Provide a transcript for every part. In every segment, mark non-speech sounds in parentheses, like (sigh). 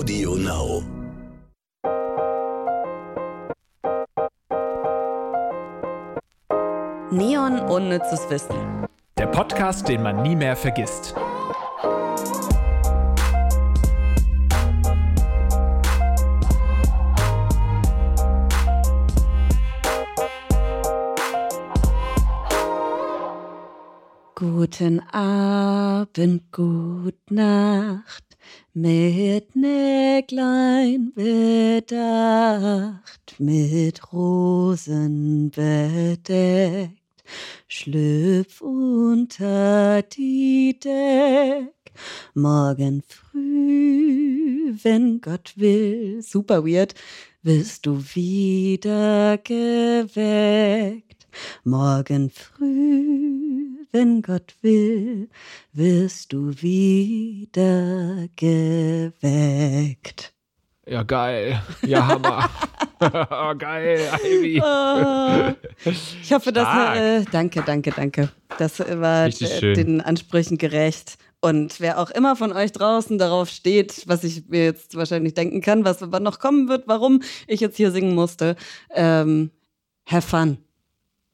Audio Now. Neon Unnützes Wissen. Der Podcast, den man nie mehr vergisst. Guten Abend, gut Nacht, mit Näglein bedacht, mit Rosen bedeckt, schlüpf unter die Deck. Morgen früh, wenn Gott will, super weird, wirst du wieder geweckt. Morgen früh, wenn Gott will, wirst du wieder geweckt. Ja, geil. Ja, Hammer. (laughs) oh, geil, Ivy. Oh, ich hoffe, dass. Stark. Äh, danke, danke, danke. Das war äh, den Ansprüchen gerecht. Und wer auch immer von euch draußen darauf steht, was ich mir jetzt wahrscheinlich denken kann, was aber noch kommen wird, warum ich jetzt hier singen musste, ähm, have fun.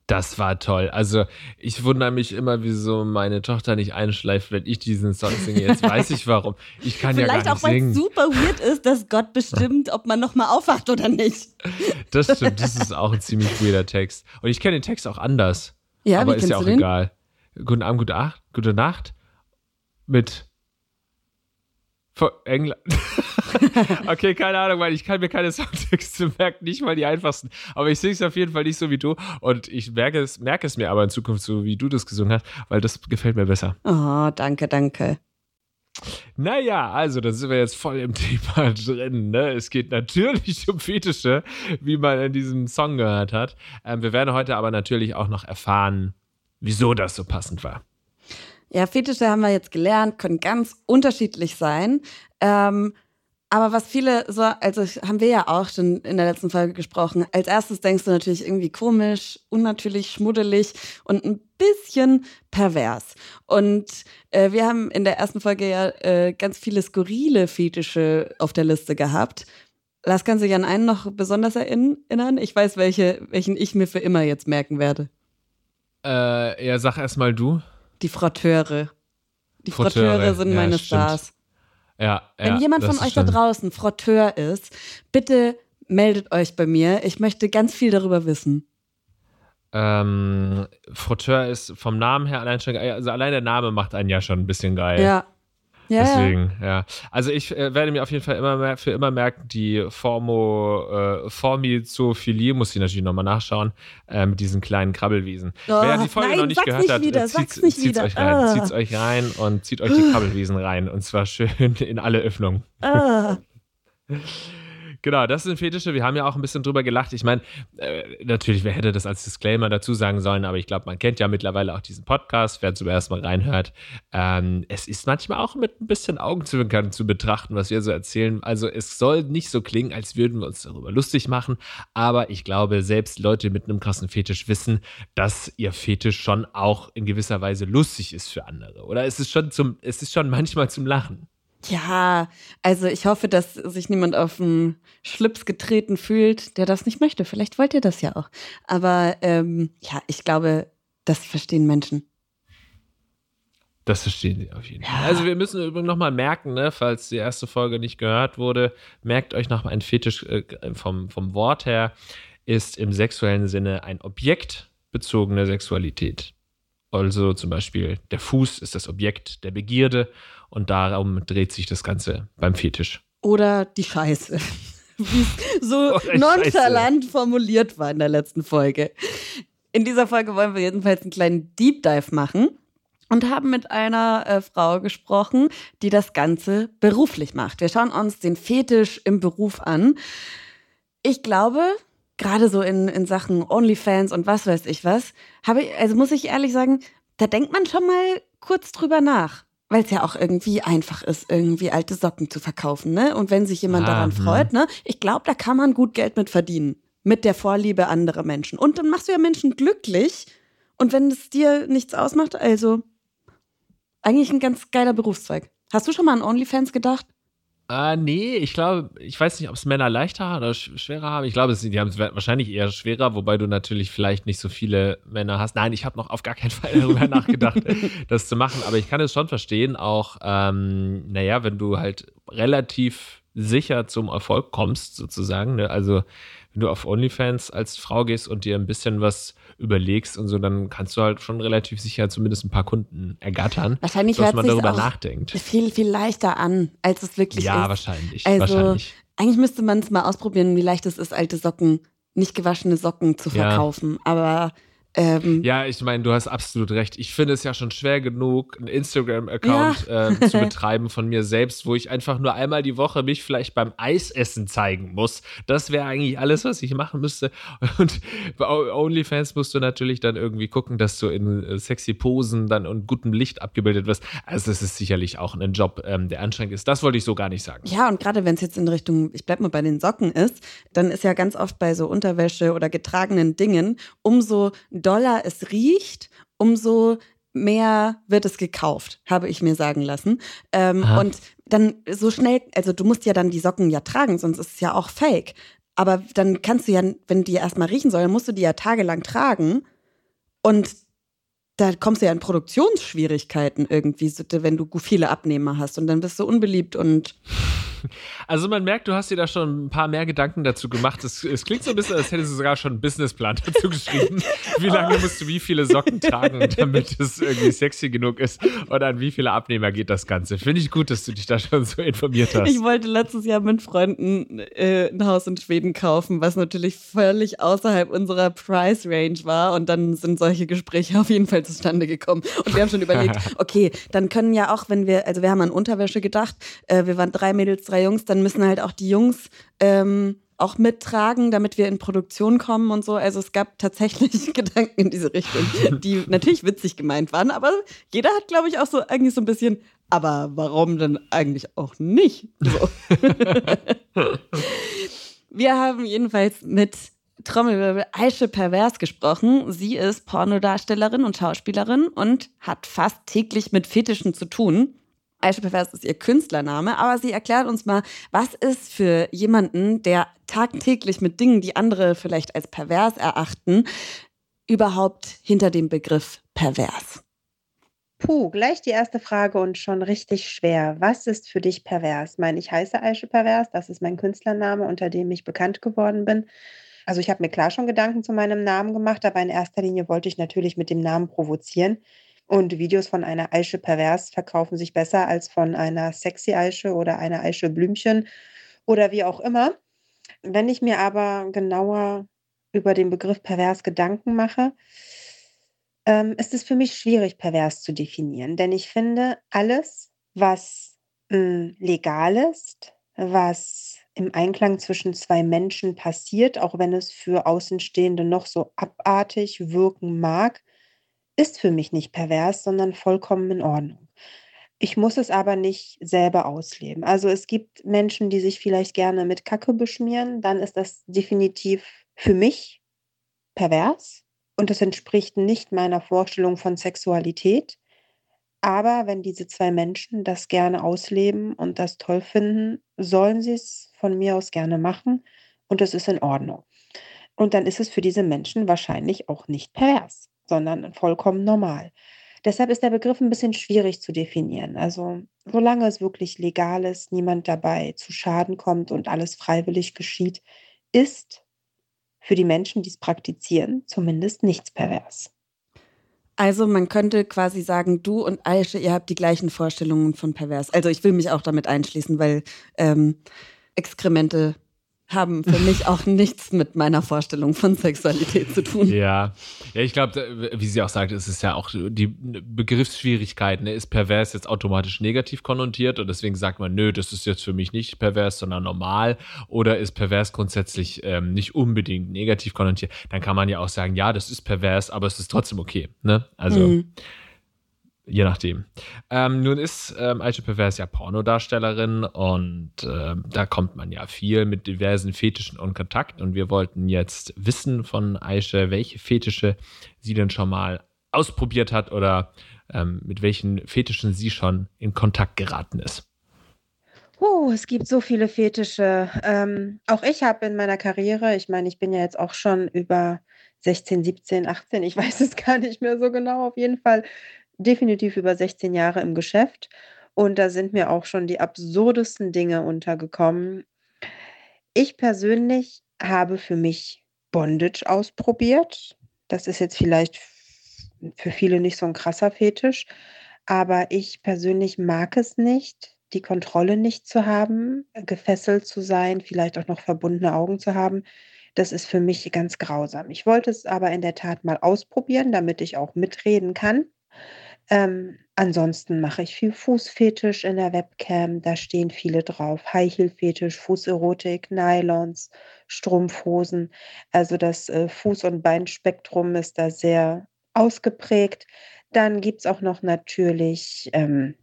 Das war toll. Also, ich wundere mich immer, wieso meine Tochter nicht einschleift, wenn ich diesen Song singe. Jetzt weiß ich warum. Ich kann ja Vielleicht gar auch, nicht weil es singen. super weird ist, dass Gott bestimmt, ob man nochmal aufwacht oder nicht. (laughs) Das stimmt. Das ist auch ein ziemlich weirder Text. Und ich kenne den Text auch anders. Ja, aber ist ja auch egal. Guten Abend, gute, Ach gute Nacht mit Vor England. (laughs) okay, keine Ahnung, weil ich kann mir keine (laughs) Songtexte merken, nicht mal die einfachsten. Aber ich singe es auf jeden Fall nicht so wie du. Und ich merke es, merke es mir aber in Zukunft so, wie du das gesungen hast, weil das gefällt mir besser. Oh, danke, danke. Naja, also da sind wir jetzt voll im (laughs) Thema drin. Ne? Es geht natürlich um Fetische, wie man in diesem Song gehört hat. Ähm, wir werden heute aber natürlich auch noch erfahren, wieso das so passend war. Ja, Fetische haben wir jetzt gelernt, können ganz unterschiedlich sein. Ähm, aber was viele so, also haben wir ja auch schon in der letzten Folge gesprochen. Als erstes denkst du natürlich irgendwie komisch, unnatürlich, schmuddelig und ein bisschen pervers. Und äh, wir haben in der ersten Folge ja äh, ganz viele skurrile Fetische auf der Liste gehabt. Lars, kannst du dich an einen noch besonders erinnern? Ich weiß, welche, welchen ich mir für immer jetzt merken werde. Äh, ja, sag erst mal du. Die Frotteure. Die Frotteure, Frotteure sind ja, meine stimmt. Stars. Ja, Wenn ja, jemand das von euch da schon- draußen Frotteur ist, bitte meldet euch bei mir. Ich möchte ganz viel darüber wissen. Ähm, Frotteur ist vom Namen her allein schon geil. Also allein der Name macht einen ja schon ein bisschen geil. Ja. Ja. Deswegen, ja. Also ich äh, werde mir auf jeden Fall immer mehr, für immer merken, die Formo, äh, Formizophilie, muss ich natürlich nochmal nachschauen, äh, mit diesen kleinen Krabbelwiesen. Oh, Wer die Folge nein, noch nicht gehört nicht hat, wieder, äh, sag's zieht, nicht zieht's euch rein, Ah. zieht's euch rein und zieht euch die (laughs) Krabbelwiesen rein. Und zwar schön in alle Öffnungen. Ah. Genau, das sind Fetische. Wir haben ja auch ein bisschen drüber gelacht. Ich meine, äh, natürlich, wer hätte das als Disclaimer dazu sagen sollen, aber ich glaube, man kennt ja mittlerweile auch diesen Podcast, wer zum ersten Mal reinhört. Ähm, es ist manchmal auch mit ein bisschen Augenzwinkern zu betrachten, was wir so erzählen. Also es soll nicht so klingen, als würden wir uns darüber lustig machen, aber ich glaube, selbst Leute mit einem krassen Fetisch wissen, dass ihr Fetisch schon auch in gewisser Weise lustig ist für andere. Oder es ist schon zum, es ist schon manchmal zum Lachen. Ja, also ich hoffe, dass sich niemand auf den Schlips getreten fühlt, der das nicht möchte. Vielleicht wollt ihr das ja auch. Aber ähm, ja, ich glaube, das verstehen Menschen. Das verstehen sie auf jeden Fall. Also wir müssen übrigens nochmal merken, ne, falls die erste Folge nicht gehört wurde, merkt euch nochmal ein Fetisch äh, vom, vom Wort her, ist im sexuellen Sinne ein objektbezogene Sexualität. Also zum Beispiel der Fuß ist das Objekt der Begierde und darum dreht sich das Ganze beim Fetisch. Oder die Scheiße. (laughs) Wie es so die nonchalant formuliert war in der letzten Folge. In dieser Folge wollen wir jedenfalls einen kleinen Deep Dive machen und haben mit einer äh, Frau gesprochen, die das Ganze beruflich macht. Wir schauen uns den Fetisch im Beruf an. Ich glaube, gerade so in, in Sachen OnlyFans und was weiß ich was, habe ich, also muss ich ehrlich sagen, da denkt man schon mal kurz drüber nach. Weil es ja auch irgendwie einfach ist, irgendwie alte Socken zu verkaufen, ne? Und wenn sich jemand Ah, daran hm. freut, ne? Ich glaube, da kann man gut Geld mit verdienen. Mit der Vorliebe anderer Menschen. Und dann machst du ja Menschen glücklich. Und wenn es dir nichts ausmacht, also eigentlich ein ganz geiler Berufszweig. Hast du schon mal an OnlyFans gedacht? Äh, nee, ich glaube, ich weiß nicht, ob es Männer leichter oder schwerer haben. Ich glaube, die haben es wahrscheinlich eher schwerer, wobei du natürlich vielleicht nicht so viele Männer hast. Nein, ich habe noch auf gar keinen Fall (laughs) darüber nachgedacht, (laughs) das zu machen. Aber ich kann es schon verstehen, auch, ähm, naja, wenn du halt relativ sicher zum Erfolg kommst, sozusagen. Ne? Also, wenn du auf OnlyFans als Frau gehst und dir ein bisschen was überlegst und so, dann kannst du halt schon relativ sicher zumindest ein paar Kunden ergattern, wahrscheinlich dass man darüber nachdenkt. Viel, viel leichter an, als es wirklich ja, ist. Ja, wahrscheinlich. Also, wahrscheinlich. eigentlich müsste man es mal ausprobieren, wie leicht es ist, alte Socken, nicht gewaschene Socken zu verkaufen. Ja. Aber ähm, ja, ich meine, du hast absolut recht. Ich finde es ja schon schwer genug, einen Instagram-Account ja. äh, zu (laughs) betreiben von mir selbst, wo ich einfach nur einmal die Woche mich vielleicht beim Eisessen zeigen muss. Das wäre eigentlich alles, was ich machen müsste. (laughs) Und bei OnlyFans musst du natürlich dann irgendwie gucken, dass du in äh, sexy Posen dann und gutem Licht abgebildet wirst. Also, das ist sicherlich auch ein Job, ähm, der anstrengend ist. Das wollte ich so gar nicht sagen. Ja, und gerade wenn es jetzt in Richtung, ich bleib mal bei den Socken ist, dann ist ja ganz oft bei so Unterwäsche oder getragenen Dingen umso doller es riecht, umso mehr wird es gekauft, habe ich mir sagen lassen. Ähm, und dann so schnell, also du musst ja dann die Socken ja tragen, sonst ist es ja auch fake. Aber dann kannst du ja, wenn die erstmal riechen soll, dann musst du die ja tagelang tragen. Und da kommst du ja in Produktionsschwierigkeiten irgendwie, wenn du viele Abnehmer hast. Und dann bist du unbeliebt und (laughs) also man merkt, du hast dir da schon ein paar mehr Gedanken dazu gemacht. Es, es klingt so ein bisschen, als hättest du sogar schon einen Businessplan (laughs) dazu geschrieben. Wie lange musst du wie viele Socken tragen, (laughs) damit es irgendwie sexy genug ist? Und an wie viele Abnehmer geht das Ganze? Finde ich gut, dass du dich da schon so informiert hast. Ich wollte letztes Jahr mit Freunden äh, ein Haus in Schweden kaufen, was natürlich völlig außerhalb unserer Price Range war. Und dann sind solche Gespräche auf jeden Fall zustande gekommen. Und wir haben schon überlegt, okay, dann können ja auch, wenn wir, also wir haben an Unterwäsche gedacht, äh, wir waren drei Mädels, drei Jungs, dann müssen halt auch die Jungs ähm, auch mittragen, damit wir in Produktion kommen und so. Also es gab tatsächlich (laughs) Gedanken in diese Richtung, die (laughs) natürlich witzig gemeint waren, aber jeder hat, glaube ich, auch so eigentlich so ein bisschen, aber warum denn eigentlich auch nicht? So. (laughs) wir haben jedenfalls mit Trommelwirbel Aische Pervers gesprochen. Sie ist Pornodarstellerin und Schauspielerin und hat fast täglich mit Fetischen zu tun. Aisha Pervers ist ihr Künstlername, aber sie erklärt uns mal, was ist für jemanden, der tagtäglich mit Dingen, die andere vielleicht als pervers erachten, überhaupt hinter dem Begriff pervers? Puh, gleich die erste Frage und schon richtig schwer. Was ist für dich pervers? Ich meine, ich heiße Aisha Pervers, das ist mein Künstlername, unter dem ich bekannt geworden bin. Also ich habe mir klar schon Gedanken zu meinem Namen gemacht, aber in erster Linie wollte ich natürlich mit dem Namen provozieren. Und Videos von einer Aische Pervers verkaufen sich besser als von einer sexy Aische oder einer Aische Blümchen oder wie auch immer. Wenn ich mir aber genauer über den Begriff pervers Gedanken mache, ähm, ist es für mich schwierig, pervers zu definieren. Denn ich finde, alles, was hm, legal ist, was im Einklang zwischen zwei Menschen passiert, auch wenn es für Außenstehende noch so abartig wirken mag, ist für mich nicht pervers, sondern vollkommen in Ordnung. Ich muss es aber nicht selber ausleben. Also es gibt Menschen, die sich vielleicht gerne mit Kacke beschmieren, dann ist das definitiv für mich pervers und es entspricht nicht meiner Vorstellung von Sexualität. Aber wenn diese zwei Menschen das gerne ausleben und das toll finden, sollen sie es von mir aus gerne machen und es ist in Ordnung. Und dann ist es für diese Menschen wahrscheinlich auch nicht pervers sondern vollkommen normal. Deshalb ist der Begriff ein bisschen schwierig zu definieren. Also solange es wirklich legal ist, niemand dabei zu Schaden kommt und alles freiwillig geschieht, ist für die Menschen, die es praktizieren, zumindest nichts pervers. Also man könnte quasi sagen, du und Aische, ihr habt die gleichen Vorstellungen von pervers. Also ich will mich auch damit einschließen, weil ähm, Exkremente haben für mich auch nichts mit meiner Vorstellung von Sexualität zu tun. Ja, ja ich glaube, wie sie auch sagt, es ist ja auch die Begriffsschwierigkeit. Ne? Ist pervers jetzt automatisch negativ konnotiert und deswegen sagt man, nö, das ist jetzt für mich nicht pervers, sondern normal. Oder ist pervers grundsätzlich ähm, nicht unbedingt negativ konnotiert? Dann kann man ja auch sagen, ja, das ist pervers, aber es ist trotzdem okay. Ne? Also. Mhm. Je nachdem. Ähm, nun ist ähm, Aisha Pervers ja Pornodarstellerin und äh, da kommt man ja viel mit diversen Fetischen in Kontakt und wir wollten jetzt wissen von Aisha, welche Fetische sie denn schon mal ausprobiert hat oder ähm, mit welchen Fetischen sie schon in Kontakt geraten ist. Uh, es gibt so viele Fetische. Ähm, auch ich habe in meiner Karriere, ich meine, ich bin ja jetzt auch schon über 16, 17, 18, ich (laughs) weiß es gar nicht mehr so genau, auf jeden Fall definitiv über 16 Jahre im Geschäft. Und da sind mir auch schon die absurdesten Dinge untergekommen. Ich persönlich habe für mich Bondage ausprobiert. Das ist jetzt vielleicht für viele nicht so ein krasser Fetisch, aber ich persönlich mag es nicht, die Kontrolle nicht zu haben, gefesselt zu sein, vielleicht auch noch verbundene Augen zu haben. Das ist für mich ganz grausam. Ich wollte es aber in der Tat mal ausprobieren, damit ich auch mitreden kann. Ähm, ansonsten mache ich viel Fußfetisch in der Webcam. Da stehen viele drauf. High-Heel-Fetisch, Fußerotik, Nylons, Strumpfhosen. Also das äh, Fuß- und Beinspektrum ist da sehr ausgeprägt. Dann gibt es auch noch natürlich ähm,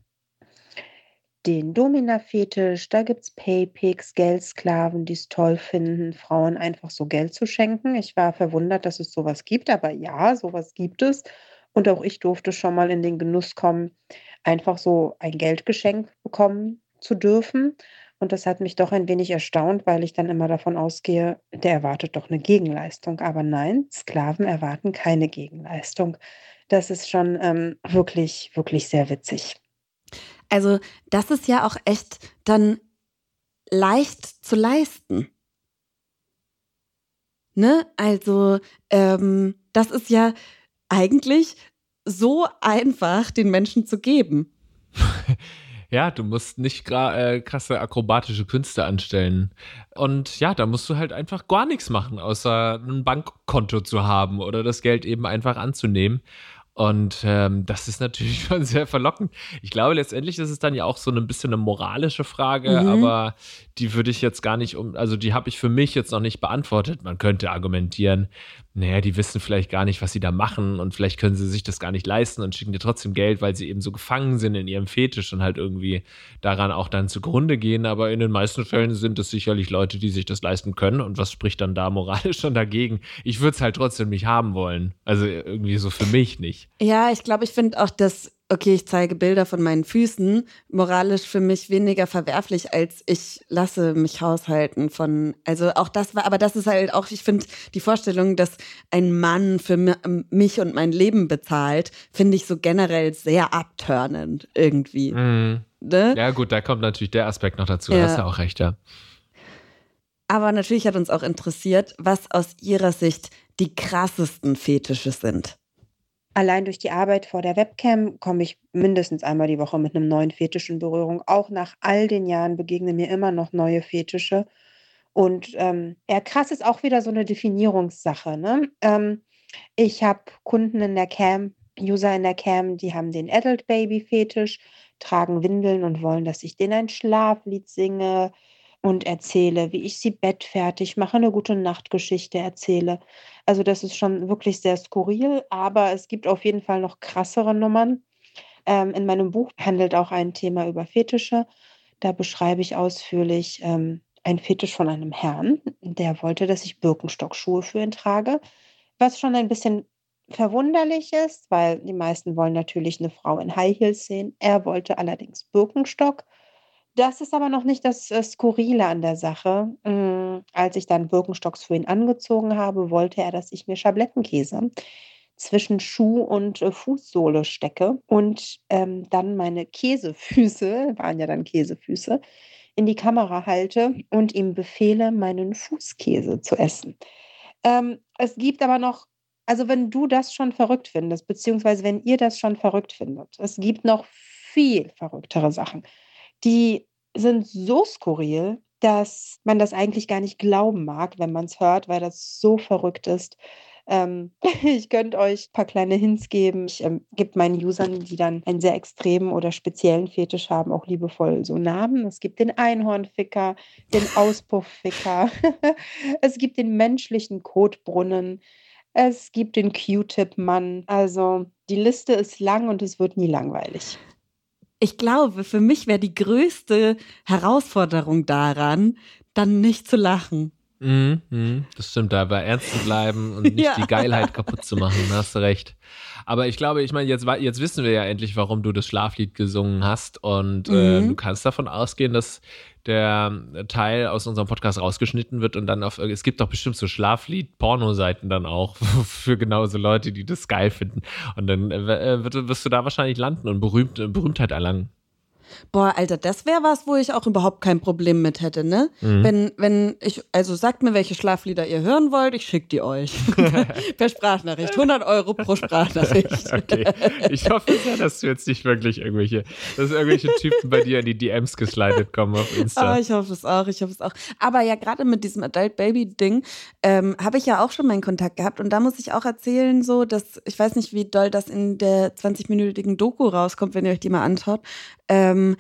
den Domina-Fetisch. Da gibt es Paypigs, Geldsklaven, die es toll finden, Frauen einfach so Geld zu schenken. Ich war verwundert, dass es sowas gibt, aber ja, sowas gibt es. Und auch ich durfte schon mal in den Genuss kommen, einfach so ein Geldgeschenk bekommen zu dürfen. Und das hat mich doch ein wenig erstaunt, weil ich dann immer davon ausgehe, der erwartet doch eine Gegenleistung. Aber nein, Sklaven erwarten keine Gegenleistung. Das ist schon ähm, wirklich, wirklich sehr witzig. Also das ist ja auch echt dann leicht zu leisten. Ne? Also ähm, das ist ja eigentlich so einfach den Menschen zu geben. (laughs) Ja, du musst nicht äh, krasse akrobatische Künste anstellen. Und ja, da musst du halt einfach gar nichts machen, außer ein Bankkonto zu haben oder das Geld eben einfach anzunehmen. Und ähm, das ist natürlich (laughs) schon sehr verlockend. Ich glaube, letztendlich ist es dann ja auch so ein bisschen eine moralische Frage, mhm. aber die würde ich jetzt gar nicht um, also die habe ich für mich jetzt noch nicht beantwortet. Man könnte argumentieren, naja, die wissen vielleicht gar nicht, was sie da machen und vielleicht können sie sich das gar nicht leisten und schicken dir trotzdem Geld, weil sie eben so gefangen sind in ihrem Fetisch und halt irgendwie daran auch dann zugrunde gehen. Aber in den meisten Fällen sind es sicherlich Leute, die sich das leisten können. Und was spricht dann da moralisch (laughs) schon dagegen? Ich würde es halt trotzdem nicht haben wollen. Also irgendwie so für mich nicht. Ja, ich glaube, ich finde auch, dass okay, ich zeige Bilder von meinen Füßen, moralisch für mich weniger verwerflich, als ich lasse mich haushalten von, also auch das war, aber das ist halt auch, ich finde, die Vorstellung, dass ein Mann für mich und mein Leben bezahlt, finde ich so generell sehr abtörnend irgendwie. Mhm. Ne? Ja, gut, da kommt natürlich der Aspekt noch dazu, ja. da hast du auch recht, ja. Aber natürlich hat uns auch interessiert, was aus Ihrer Sicht die krassesten Fetische sind. Allein durch die Arbeit vor der Webcam komme ich mindestens einmal die Woche mit einem neuen Fetisch in Berührung. Auch nach all den Jahren begegnen mir immer noch neue Fetische. Und ähm, ja, krass ist auch wieder so eine Definierungssache. Ne? Ähm, ich habe Kunden in der Cam, User in der Cam, die haben den Adult Baby Fetisch, tragen Windeln und wollen, dass ich denen ein Schlaflied singe und erzähle, wie ich sie bettfertig mache, eine gute Nachtgeschichte erzähle. Also das ist schon wirklich sehr skurril, aber es gibt auf jeden Fall noch krassere Nummern. Ähm, in meinem Buch handelt auch ein Thema über Fetische. Da beschreibe ich ausführlich ähm, ein Fetisch von einem Herrn, der wollte, dass ich Birkenstockschuhe für ihn trage, was schon ein bisschen verwunderlich ist, weil die meisten wollen natürlich eine Frau in High Heels sehen. Er wollte allerdings Birkenstock das ist aber noch nicht das, äh, Skurrile an der Sache. Hm, als ich dann Birkenstocks für ihn angezogen habe, wollte er, dass ich mir Schablettenkäse zwischen Schuh und, äh, Fußsohle stecke und, ähm, dann meine Käsefüße (laughs) waren ja dann Käsefüße, in die Kamera halte und ihm befehle, meinen Fußkäse zu essen. Ähm, es gibt aber noch also, wenn du das schon verrückt findest, beziehungsweise wenn ihr das schon verrückt findet, es gibt noch viel verrücktere Sachen die sind so skurril, dass man das eigentlich gar nicht glauben mag, wenn man es hört, weil das so verrückt ist. Ähm, (laughs) ich könnte euch ein paar kleine Hints geben. Ich ähm, gebe meinen Usern, die dann einen sehr extremen oder speziellen Fetisch haben, auch liebevoll so Namen. Es gibt den Einhornficker, den Auspuffficker, (laughs) es gibt den menschlichen Kotbrunnen, es gibt den Q-Tip-Mann. Also die Liste ist lang und es wird nie langweilig ich glaube, für mich wäre die größte Herausforderung daran, dann nicht zu lachen. Mhm, mhm, das stimmt, dabei ernst zu bleiben und nicht (laughs) ja. die Geilheit kaputt zu machen, da hast du recht. Aber ich glaube, ich meine, jetzt, jetzt wissen wir ja endlich, warum du das Schlaflied gesungen hast und äh, mhm. äh, du kannst davon ausgehen, dass der Teil aus unserem Podcast rausgeschnitten wird und dann auf, es gibt doch bestimmt so Schlaflied-Porno-Seiten dann auch (laughs) für genauso Leute, die das geil finden. Und dann äh, wirst du da wahrscheinlich landen und Berühmt, Berühmtheit erlangen. Boah, Alter, das wäre was, wo ich auch überhaupt kein Problem mit hätte, ne? Mhm. Wenn, wenn ich, also sagt mir, welche Schlaflieder ihr hören wollt, ich schicke die euch. (laughs) per Sprachnachricht. 100 Euro pro Sprachnachricht. (laughs) okay. Ich hoffe sehr, dass du jetzt nicht wirklich irgendwelche, dass irgendwelche Typen bei dir in die DMs geslidet kommen auf Insta. Oh, ich hoffe es auch, ich hoffe es auch. Aber ja, gerade mit diesem Adult Baby Ding ähm, habe ich ja auch schon meinen Kontakt gehabt und da muss ich auch erzählen, so, dass, ich weiß nicht, wie doll das in der 20-minütigen Doku rauskommt, wenn ihr euch die mal anschaut. Ähm,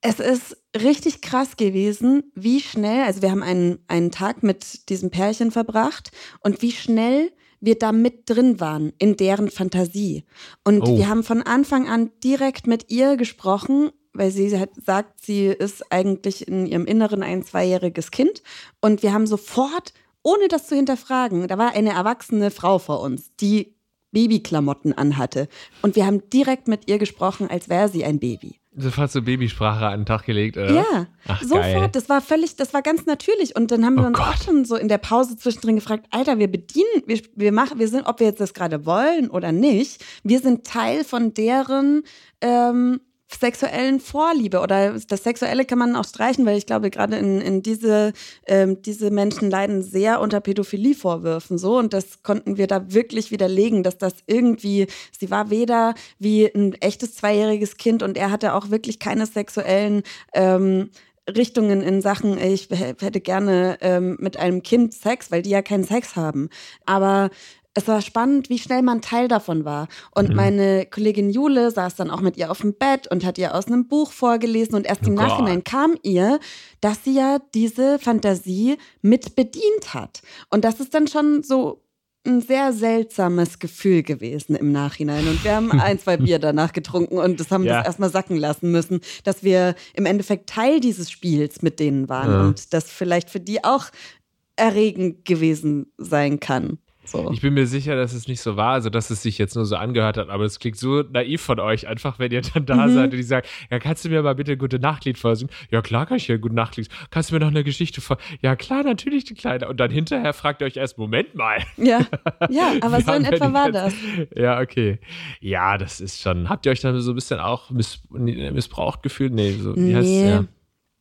es ist richtig krass gewesen, wie schnell, also wir haben einen, einen Tag mit diesem Pärchen verbracht und wie schnell wir da mit drin waren in deren Fantasie. Und oh. wir haben von Anfang an direkt mit ihr gesprochen, weil sie hat, sagt, sie ist eigentlich in ihrem Inneren ein zweijähriges Kind. Und wir haben sofort, ohne das zu hinterfragen, da war eine erwachsene Frau vor uns, die Babyklamotten anhatte. Und wir haben direkt mit ihr gesprochen, als wäre sie ein Baby. Sofort so Babysprache an den Tag gelegt, oder? Ja, Ach, sofort. Geil. Das war völlig, das war ganz natürlich. Und dann haben wir oh uns Gott. auch schon so in der Pause zwischendrin gefragt, Alter, wir bedienen, wir, wir machen, wir sind, ob wir jetzt das gerade wollen oder nicht, wir sind Teil von deren ähm, sexuellen Vorliebe oder das Sexuelle kann man auch streichen, weil ich glaube, gerade in, in diese, ähm, diese Menschen leiden sehr unter Pädophilie-Vorwürfen so und das konnten wir da wirklich widerlegen, dass das irgendwie, sie war weder wie ein echtes zweijähriges Kind und er hatte auch wirklich keine sexuellen ähm, Richtungen in Sachen, ich hätte gerne ähm, mit einem Kind Sex, weil die ja keinen Sex haben. Aber es war spannend, wie schnell man Teil davon war. Und mhm. meine Kollegin Jule saß dann auch mit ihr auf dem Bett und hat ihr aus einem Buch vorgelesen. Und erst im oh Nachhinein kam ihr, dass sie ja diese Fantasie mit bedient hat. Und das ist dann schon so ein sehr seltsames Gefühl gewesen im Nachhinein. Und wir haben (laughs) ein, zwei Bier danach getrunken und das haben wir ja. erstmal sacken lassen müssen, dass wir im Endeffekt Teil dieses Spiels mit denen waren ja. und das vielleicht für die auch erregend gewesen sein kann. So. Ich bin mir sicher, dass es nicht so war, also dass es sich jetzt nur so angehört hat, aber es klingt so naiv von euch, einfach wenn ihr dann da mhm. seid und die sagen, ja, kannst du mir mal bitte ein gute Nachtlied vorsingen? Ja, klar kann ich hier ein gute Nachtlied. Kannst du mir noch eine Geschichte vor? Ja, klar, natürlich, die Kleine. Und dann hinterher fragt ihr euch erst, Moment mal. Ja, (laughs) ja aber so in etwa war das. Ja, okay. Ja, das ist schon. Habt ihr euch dann so ein bisschen auch miss missbraucht gefühlt? Nee, so, wie nee. heißt ja.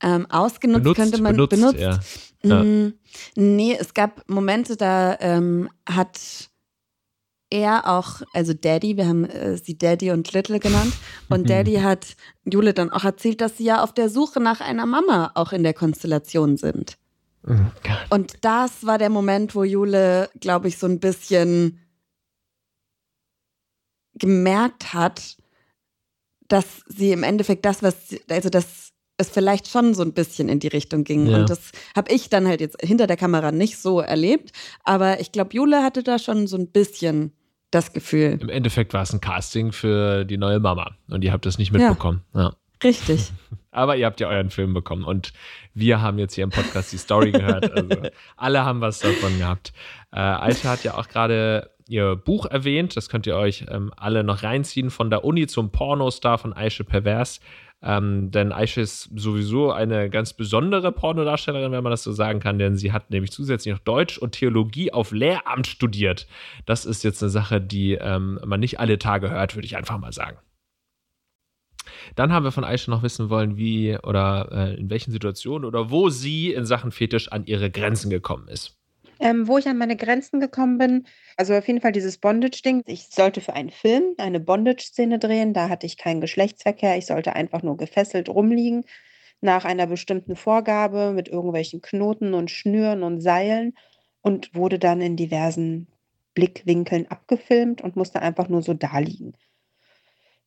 Ähm, ausgenutzt benutzt, könnte man benutzt. benutzt. Ja. Ja. Mm, nee, es gab Momente, da ähm, hat er auch, also Daddy, wir haben äh, sie Daddy und Little genannt, und Daddy hat Jule dann auch erzählt, dass sie ja auf der Suche nach einer Mama auch in der Konstellation sind. Oh und das war der Moment, wo Jule, glaube ich, so ein bisschen gemerkt hat, dass sie im Endeffekt das, was, also das es vielleicht schon so ein bisschen in die Richtung ging. Ja. Und das habe ich dann halt jetzt hinter der Kamera nicht so erlebt. Aber ich glaube, Jule hatte da schon so ein bisschen das Gefühl. Im Endeffekt war es ein Casting für die neue Mama. Und ihr habt das nicht mitbekommen. Ja. ja. Richtig. (laughs) Aber ihr habt ja euren Film bekommen und wir haben jetzt hier im Podcast die Story gehört. Also (laughs) alle haben was davon gehabt. Äh, Aisha hat ja auch gerade ihr Buch erwähnt. Das könnt ihr euch ähm, alle noch reinziehen. Von der Uni zum Pornostar von Aisha Pervers. Ähm, denn Aisha ist sowieso eine ganz besondere Pornodarstellerin, wenn man das so sagen kann, denn sie hat nämlich zusätzlich noch Deutsch und Theologie auf Lehramt studiert. Das ist jetzt eine Sache, die ähm, man nicht alle Tage hört, würde ich einfach mal sagen. Dann haben wir von Aisha noch wissen wollen, wie oder äh, in welchen Situationen oder wo sie in Sachen Fetisch an ihre Grenzen gekommen ist. Ähm, wo ich an meine Grenzen gekommen bin, also auf jeden Fall dieses Bondage-Ding. Ich sollte für einen Film eine Bondage-Szene drehen. Da hatte ich keinen Geschlechtsverkehr. Ich sollte einfach nur gefesselt rumliegen nach einer bestimmten Vorgabe mit irgendwelchen Knoten und Schnüren und Seilen und wurde dann in diversen Blickwinkeln abgefilmt und musste einfach nur so da liegen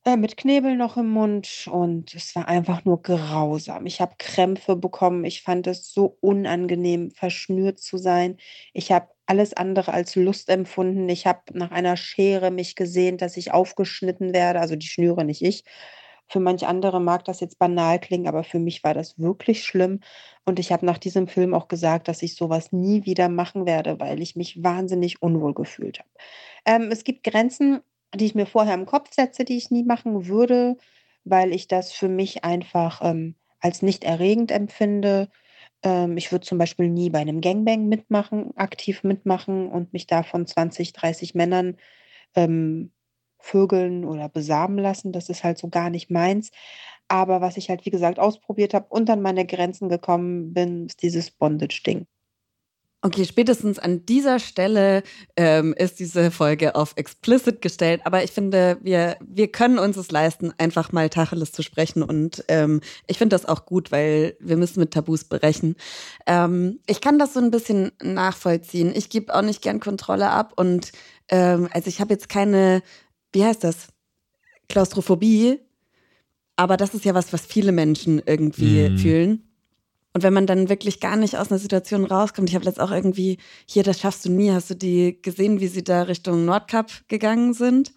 äh, mit Knebel noch im Mund und es war einfach nur grausam. Ich habe Krämpfe bekommen. Ich fand es so unangenehm, verschnürt zu sein. Ich habe alles andere als Lust empfunden. Ich habe nach einer Schere mich gesehen, dass ich aufgeschnitten werde, also die Schnüre, nicht ich. Für manche andere mag das jetzt banal klingen, aber für mich war das wirklich schlimm. Und ich habe nach diesem Film auch gesagt, dass ich sowas nie wieder machen werde, weil ich mich wahnsinnig unwohl gefühlt habe. Ähm, es gibt Grenzen, die ich mir vorher im Kopf setze, die ich nie machen würde, weil ich das für mich einfach ähm, als nicht erregend empfinde. Ähm, ich würde zum Beispiel nie bei einem Gangbang mitmachen, aktiv mitmachen und mich da von 20, 30 Männern ähm, vögeln oder besamen lassen. Das ist halt so gar nicht meins. Aber was ich halt, wie gesagt, ausprobiert habe und an meine Grenzen gekommen bin, ist dieses Bondage-Ding. Okay, spätestens an dieser Stelle ähm, ist diese Folge auf explicit gestellt. Aber ich finde, wir, wir können uns es leisten, einfach mal Tacheles zu sprechen. Und ähm, ich finde das auch gut, weil wir müssen mit Tabus brechen. Ähm, ich kann das so ein bisschen nachvollziehen. Ich gebe auch nicht gern Kontrolle ab. Und ähm, also ich habe jetzt keine, wie heißt das? Klaustrophobie. Aber das ist ja was, was viele Menschen irgendwie mm. fühlen. Und wenn man dann wirklich gar nicht aus einer Situation rauskommt, ich habe jetzt auch irgendwie, hier, das schaffst du nie, hast du die gesehen, wie sie da Richtung Nordkap gegangen sind?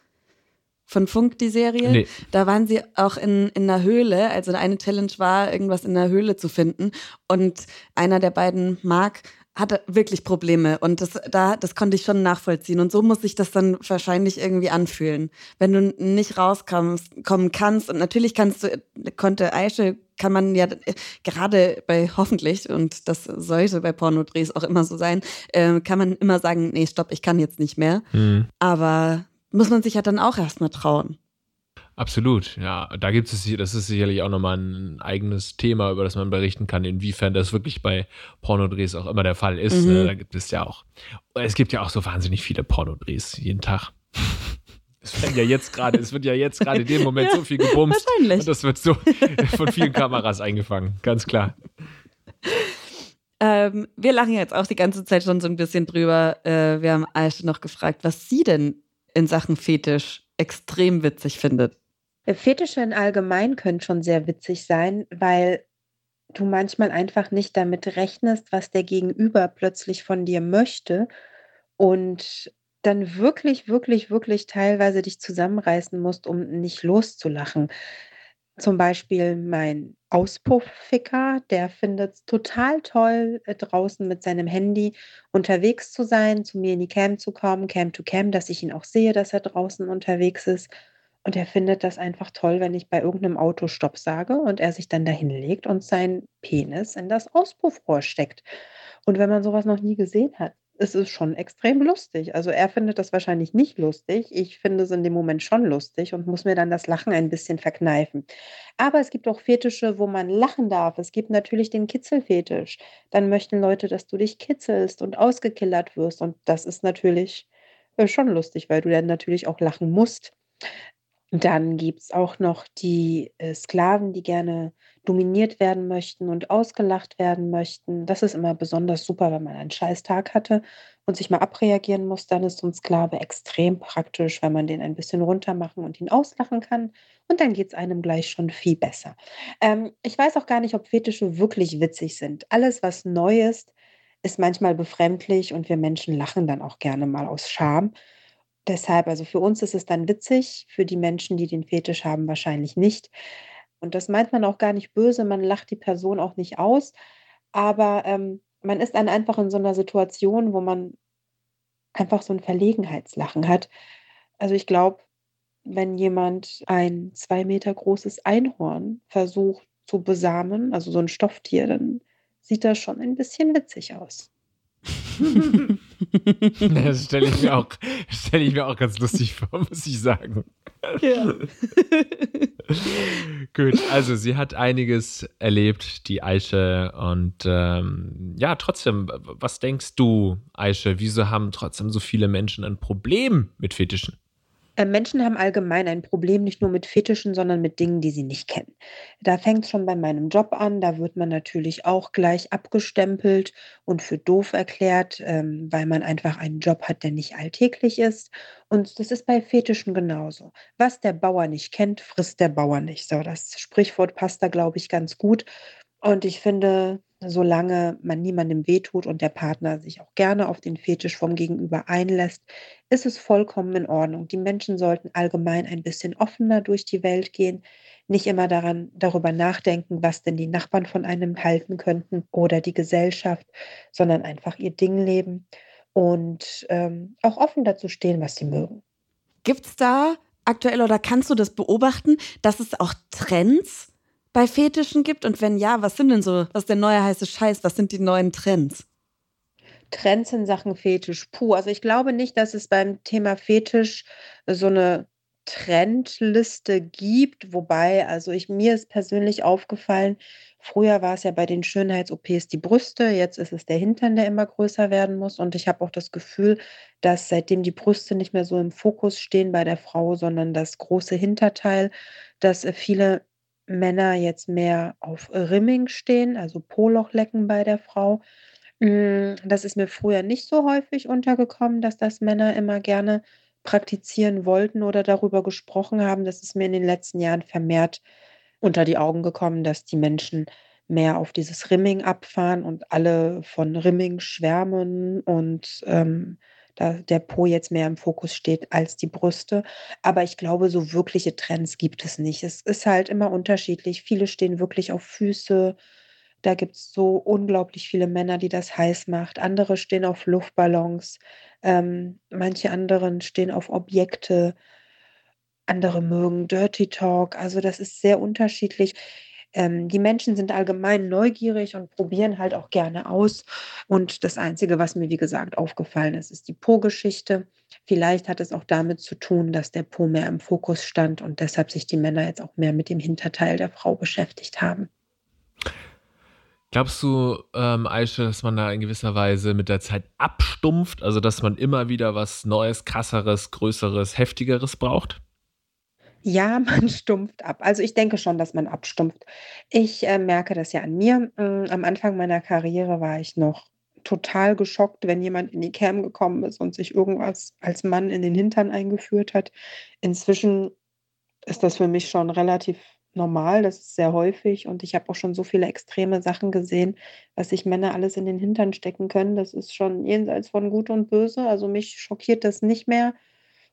Von Funk, die Serie. Nee. Da waren sie auch in, in einer Höhle. Also eine Challenge war, irgendwas in der Höhle zu finden. Und einer der beiden, Mark, hatte wirklich Probleme und das, da, das konnte ich schon nachvollziehen. Und so muss sich das dann wahrscheinlich irgendwie anfühlen. Wenn du nicht rauskommen kannst, und natürlich kannst du, konnte Aische, kann man ja gerade bei hoffentlich, und das sollte bei Pornodrehs auch immer so sein, äh, kann man immer sagen, nee, stopp, ich kann jetzt nicht mehr. Mhm. Aber muss man sich ja dann auch erstmal trauen. Absolut, ja. Da gibt es, das ist sicherlich auch nochmal ein eigenes Thema, über das man berichten kann, inwiefern das wirklich bei Pornodrehs auch immer der Fall ist. Mhm. Ne? Da gibt es ja auch, es gibt ja auch so wahnsinnig viele Pornodrehs jeden Tag. Es wird ja jetzt gerade, es wird ja jetzt gerade in dem Moment (laughs) ja, so viel gebumst. Wahrscheinlich. Und das wird so (laughs) von vielen Kameras eingefangen, ganz klar. Ähm, wir lachen jetzt auch die ganze Zeit schon so ein bisschen drüber. Äh, wir haben Aisha noch gefragt, was sie denn in Sachen Fetisch extrem witzig findet. Fetische in allgemein können schon sehr witzig sein, weil du manchmal einfach nicht damit rechnest, was der Gegenüber plötzlich von dir möchte und dann wirklich, wirklich, wirklich teilweise dich zusammenreißen musst, um nicht loszulachen. Zum Beispiel mein Auspuffficker, der findet es total toll, äh, draußen mit seinem Handy unterwegs zu sein, zu mir in die Cam zu kommen, Cam to Cam, dass ich ihn auch sehe, dass er draußen unterwegs ist. Und er findet das einfach toll, wenn ich bei irgendeinem Auto Stopp sage und er sich dann dahin legt und seinen Penis in das Auspuffrohr steckt. Und wenn man sowas noch nie gesehen hat, ist es schon extrem lustig. Also er findet das wahrscheinlich nicht lustig. Ich finde es in dem Moment schon lustig und muss mir dann das Lachen ein bisschen verkneifen. Aber es gibt auch Fetische, wo man lachen darf. Es gibt natürlich den Kitzelfetisch. Dann möchten Leute, dass du dich kitzelst und ausgekillert wirst. Und das ist natürlich äh, schon lustig, weil du dann natürlich auch lachen musst. Dann gibt es auch noch die äh, Sklaven, die gerne dominiert werden möchten und ausgelacht werden möchten. Das ist immer besonders super, wenn man einen scheiß Tag hatte und sich mal abreagieren muss. Dann ist so ein Sklave extrem praktisch, wenn man den ein bisschen runtermachen und ihn auslachen kann. Und dann geht es einem gleich schon viel besser. Ähm, ich weiß auch gar nicht, ob Fetische wirklich witzig sind. Alles, was neu ist, ist manchmal befremdlich und wir Menschen lachen dann auch gerne mal aus Scham. Deshalb, also für uns ist es dann witzig, für die Menschen, die den Fetisch haben, wahrscheinlich nicht. Und das meint man auch gar nicht böse, man lacht die Person auch nicht aus, aber ähm, man ist dann einfach in so einer Situation, wo man einfach so ein Verlegenheitslachen hat. Also ich glaube, wenn jemand ein zwei Meter großes Einhorn versucht zu besamen, also so ein Stofftier, dann sieht das schon ein bisschen witzig aus. (laughs) das stelle ich, mir auch, stell ich mir auch ganz lustig vor, muss ich sagen. Ja. (laughs) Gut, also sie hat einiges erlebt, die Aische. Und ähm, ja, trotzdem, was denkst du, Aische, wieso haben trotzdem so viele Menschen ein Problem mit Fetischen? Äh, Menschen haben allgemein ein Problem nicht nur mit Fetischen, sondern mit Dingen, die sie nicht kennen. Da fängt es schon bei meinem Job an. Da wird man natürlich auch gleich abgestempelt und für doof erklärt, ähm, weil man einfach einen Job hat, der nicht alltäglich ist. Und das ist bei Fetischen genauso. Was der Bauer nicht kennt, frisst der Bauer nicht. So, das Sprichwort passt da, glaube ich, ganz gut. Und ich finde, solange man niemandem wehtut und der Partner sich auch gerne auf den Fetisch vom Gegenüber einlässt, ist es vollkommen in Ordnung. Die Menschen sollten allgemein ein bisschen offener durch die Welt gehen. nicht immer daran, darüber nachdenken, was denn die Nachbarn von einem halten könnten oder die Gesellschaft, sondern einfach ihr Ding leben und ähm, auch offen dazu stehen, was sie mögen. Gibt es da aktuell oder kannst du das beobachten, dass es auch Trends bei Fetischen gibt? Und wenn ja, was sind denn so, was der neue heiße Scheiß, was sind die neuen Trends? Trends in Sachen Fetisch. Puh, also ich glaube nicht, dass es beim Thema Fetisch so eine Trendliste gibt, wobei, also ich, mir ist persönlich aufgefallen, früher war es ja bei den Schönheits-OPs die Brüste, jetzt ist es der Hintern, der immer größer werden muss. Und ich habe auch das Gefühl, dass seitdem die Brüste nicht mehr so im Fokus stehen bei der Frau, sondern das große Hinterteil, dass viele Männer jetzt mehr auf Rimming stehen, also Polochlecken bei der Frau. Hm, das ist mir früher nicht so häufig untergekommen, dass das Männer immer gerne praktizieren wollten oder darüber gesprochen haben. Das ist mir in den letzten Jahren vermehrt unter die Augen gekommen, dass die Menschen mehr auf dieses Rimming abfahren und alle von Rimming schwärmen und ähm, da der Po jetzt mehr im Fokus steht als die Brüste. Aber ich glaube, so wirkliche Trends gibt es nicht. Es ist halt immer unterschiedlich. Viele stehen wirklich auf Füße, da gibt es so unglaublich viele Männer, die das heiß macht. Andere stehen auf Luftballons. Ähm, manche anderen stehen auf Objekte. Andere mögen Dirty Talk. Also das ist sehr unterschiedlich. Ähm, die Menschen sind allgemein neugierig und probieren halt auch gerne aus. Und das Einzige, was mir, wie gesagt, aufgefallen ist, ist die Po-Geschichte. Vielleicht hat es auch damit zu tun, dass der Po mehr im Fokus stand und deshalb sich die Männer jetzt auch mehr mit dem Hinterteil der Frau beschäftigt haben. Glaubst du, ähm, Aische, dass man da in gewisser Weise mit der Zeit abstumpft, also dass man immer wieder was Neues, krasseres, größeres, heftigeres braucht? Ja, (laughs) man stumpft ab. Also ich denke schon, dass man abstumpft. Ich äh, merke das ja an mir. Ähm, am Anfang meiner Karriere war ich noch total geschockt, wenn jemand in die Cam gekommen ist und sich irgendwas als Mann in den Hintern eingeführt hat. Inzwischen ist das für mich schon relativ normal, das ist sehr häufig und ich habe auch schon so viele extreme Sachen gesehen, was sich Männer alles in den Hintern stecken können. Das ist schon jenseits von Gut und Böse. Also mich schockiert das nicht mehr.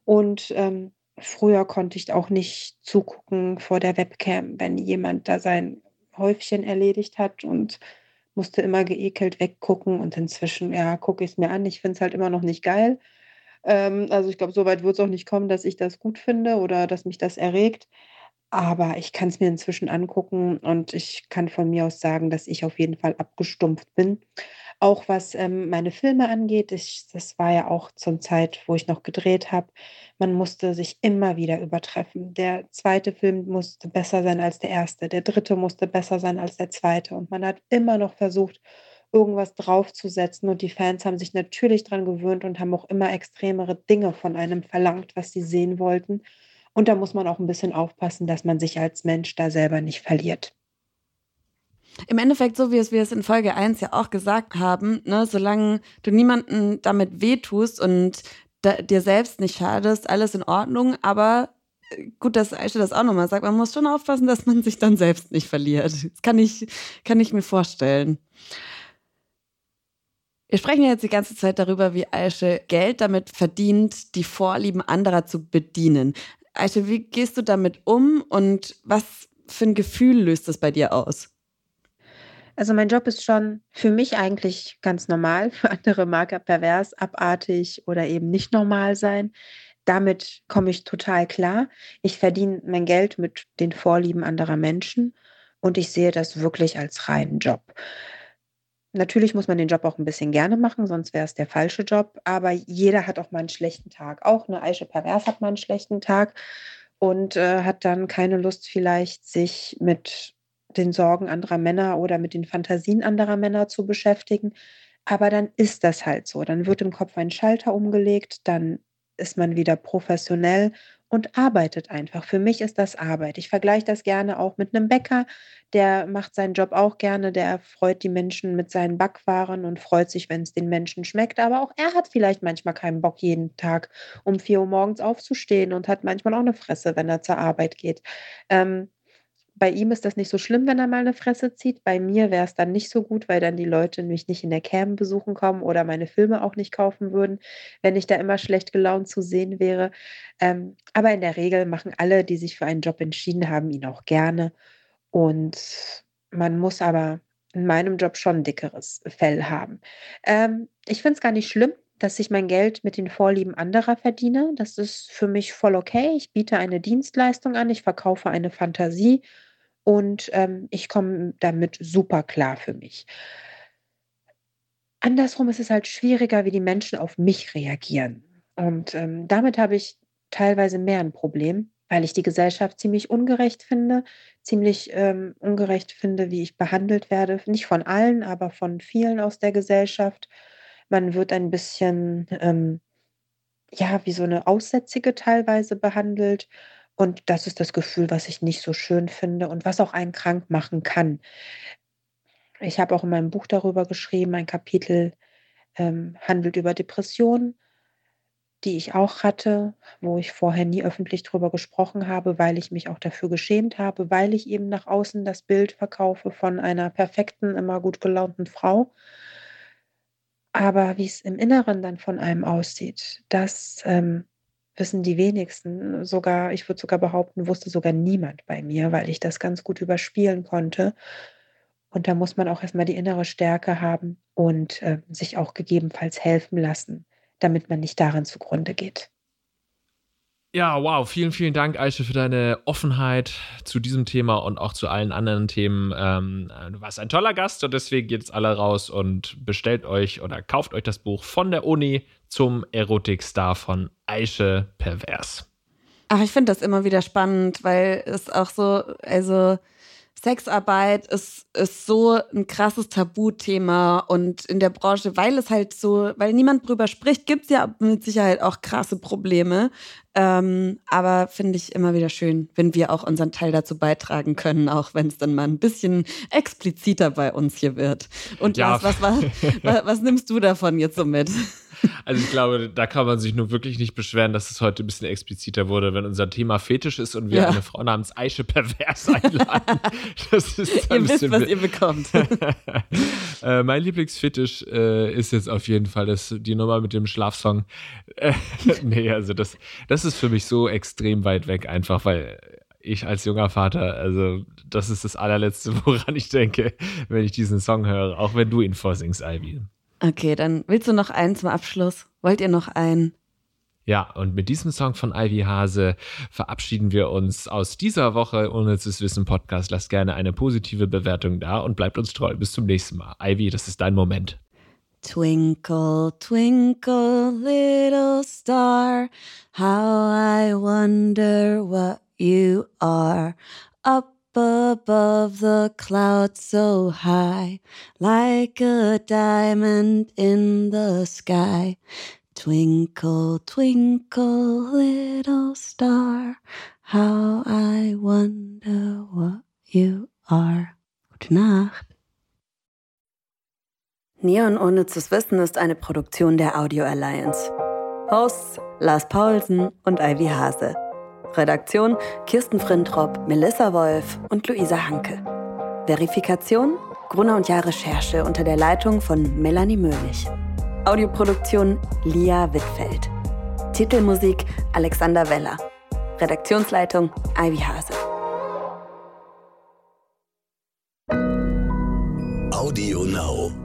Und ähm, früher konnte ich auch nicht zugucken vor der Webcam, wenn jemand da sein Häufchen erledigt hat und musste immer geekelt weggucken. Und inzwischen, ja, gucke ich es mir an. Ich finde es halt immer noch nicht geil. Ähm, also ich glaube, so weit wird es auch nicht kommen, dass ich das gut finde oder dass mich das erregt. Aber ich kann es mir inzwischen angucken und ich kann von mir aus sagen, dass ich auf jeden Fall abgestumpft bin. Auch was ähm, meine Filme angeht, ich, das war ja auch zur Zeit, wo ich noch gedreht habe, man musste sich immer wieder übertreffen. Der zweite Film musste besser sein als der erste, der dritte musste besser sein als der zweite. Und man hat immer noch versucht, irgendwas draufzusetzen. Und die Fans haben sich natürlich daran gewöhnt und haben auch immer extremere Dinge von einem verlangt, was sie sehen wollten. Und da muss man auch ein bisschen aufpassen, dass man sich als Mensch da selber nicht verliert. Im Endeffekt, so wie es wir es in Folge 1 ja auch gesagt haben, ne, solange du niemanden damit wehtust und da, dir selbst nicht schadest, alles in Ordnung, aber äh, gut, dass Aisha das auch nochmal sagt, man muss schon aufpassen, dass man sich dann selbst nicht verliert. Das kann ich, kann ich mir vorstellen. Wir sprechen ja jetzt die ganze Zeit darüber, wie Aische Geld damit verdient, die Vorlieben anderer zu bedienen. Aisha, wie gehst du damit um und was für ein Gefühl löst das bei dir aus? Also mein Job ist schon für mich eigentlich ganz normal. Für andere mag er pervers, abartig oder eben nicht normal sein. Damit komme ich total klar. Ich verdiene mein Geld mit den Vorlieben anderer Menschen und ich sehe das wirklich als reinen Job. Natürlich muss man den Job auch ein bisschen gerne machen, sonst wäre es der falsche Job. Aber jeder hat auch mal einen schlechten Tag. Auch eine Aische Pervers hat mal einen schlechten Tag und äh, hat dann keine Lust, vielleicht sich mit den Sorgen anderer Männer oder mit den Fantasien anderer Männer zu beschäftigen. Aber dann ist das halt so. Dann wird im Kopf ein Schalter umgelegt, dann ist man wieder professionell und arbeitet einfach. Für mich ist das Arbeit. Ich vergleiche das gerne auch mit einem Bäcker, der macht seinen Job auch gerne, der freut die Menschen mit seinen Backwaren und freut sich, wenn es den Menschen schmeckt. Aber auch er hat vielleicht manchmal keinen Bock, jeden Tag um vier Uhr morgens aufzustehen und hat manchmal auch eine Fresse, wenn er zur Arbeit geht. Ähm, bei ihm ist das nicht so schlimm, wenn er mal eine Fresse zieht. Bei mir wäre es dann nicht so gut, weil dann die Leute mich nicht in der Cam besuchen kommen oder meine Filme auch nicht kaufen würden, wenn ich da immer schlecht gelaunt zu sehen wäre. Ähm, aber in der Regel machen alle, die sich für einen Job entschieden haben, ihn auch gerne. Und man muss aber in meinem Job schon dickeres Fell haben. Ähm, ich finde es gar nicht schlimm, dass ich mein Geld mit den Vorlieben anderer verdiene. Das ist für mich voll okay. Ich biete eine Dienstleistung an, ich verkaufe eine Fantasie und ähm, ich komme damit super klar für mich. Andersrum ist es halt schwieriger, wie die Menschen auf mich reagieren. Und ähm, damit habe ich teilweise mehr ein Problem, weil ich die Gesellschaft ziemlich ungerecht finde, ziemlich ähm, ungerecht finde, wie ich behandelt werde. Nicht von allen, aber von vielen aus der Gesellschaft. Man wird ein bisschen, ähm, ja, wie so eine Aussätzige teilweise behandelt. Und das ist das Gefühl, was ich nicht so schön finde und was auch einen krank machen kann. Ich habe auch in meinem Buch darüber geschrieben, ein Kapitel ähm, handelt über Depressionen, die ich auch hatte, wo ich vorher nie öffentlich darüber gesprochen habe, weil ich mich auch dafür geschämt habe, weil ich eben nach außen das Bild verkaufe von einer perfekten, immer gut gelaunten Frau. Aber wie es im Inneren dann von einem aussieht, das ähm, wissen die wenigsten. Sogar, ich würde sogar behaupten, wusste sogar niemand bei mir, weil ich das ganz gut überspielen konnte. Und da muss man auch erstmal die innere Stärke haben und äh, sich auch gegebenenfalls helfen lassen, damit man nicht daran zugrunde geht. Ja, wow. Vielen, vielen Dank, Aische, für deine Offenheit zu diesem Thema und auch zu allen anderen Themen. Ähm, du warst ein toller Gast und deswegen geht jetzt alle raus und bestellt euch oder kauft euch das Buch von der Uni zum Erotikstar von Aische Pervers. Ach, ich finde das immer wieder spannend, weil es auch so, also Sexarbeit ist, ist so ein krasses Tabuthema und in der Branche, weil es halt so, weil niemand drüber spricht, gibt es ja mit Sicherheit auch krasse Probleme. Ähm, aber finde ich immer wieder schön, wenn wir auch unseren Teil dazu beitragen können, auch wenn es dann mal ein bisschen expliziter bei uns hier wird. Und ja. Lars, was, was, was, was nimmst du davon jetzt so mit? (laughs) Also ich glaube, da kann man sich nur wirklich nicht beschweren, dass es heute ein bisschen expliziter wurde, wenn unser Thema Fetisch ist und wir ja. eine Frau namens Aische Pervers einladen. (laughs) Das ist ihr wisst, was ihr bekommt. (laughs) äh, mein Lieblingsfetisch äh, ist jetzt auf jeden Fall das, die Nummer mit dem Schlafsong. Äh, (laughs) nee, also das, das ist für mich so extrem weit weg einfach, weil ich als junger Vater, also das ist das allerletzte, woran ich denke, wenn ich diesen Song höre, auch wenn du ihn vorsingst, Ivy. Okay, dann willst du noch einen zum Abschluss? Wollt ihr noch einen? Ja, und mit diesem Song von Ivy Hase verabschieden wir uns aus dieser Woche Unnützes Wissen Podcast. Lasst gerne eine positive Bewertung da und bleibt uns treu. Bis zum nächsten Mal. Ivy, das ist dein Moment. Twinkle, twinkle, little star, how I wonder what you are. Up above the clouds so high, like a diamond in the sky. Twinkle, twinkle, little star, how I wonder what you are. Gute Nacht. Neon Unnützes Wissen ist eine Produktion der Audio Alliance. Hosts Lars Paulsen und Ivy Hase. Redaktion Kirsten Frintrop, Melissa Wolf und Luisa Hanke. Verifikation Gruner und Jahr Recherche unter der Leitung von Melanie Möhlich. Audioproduktion Lia Wittfeld. Titelmusik Alexander Weller. Redaktionsleitung Ivy Hase. Audio Now.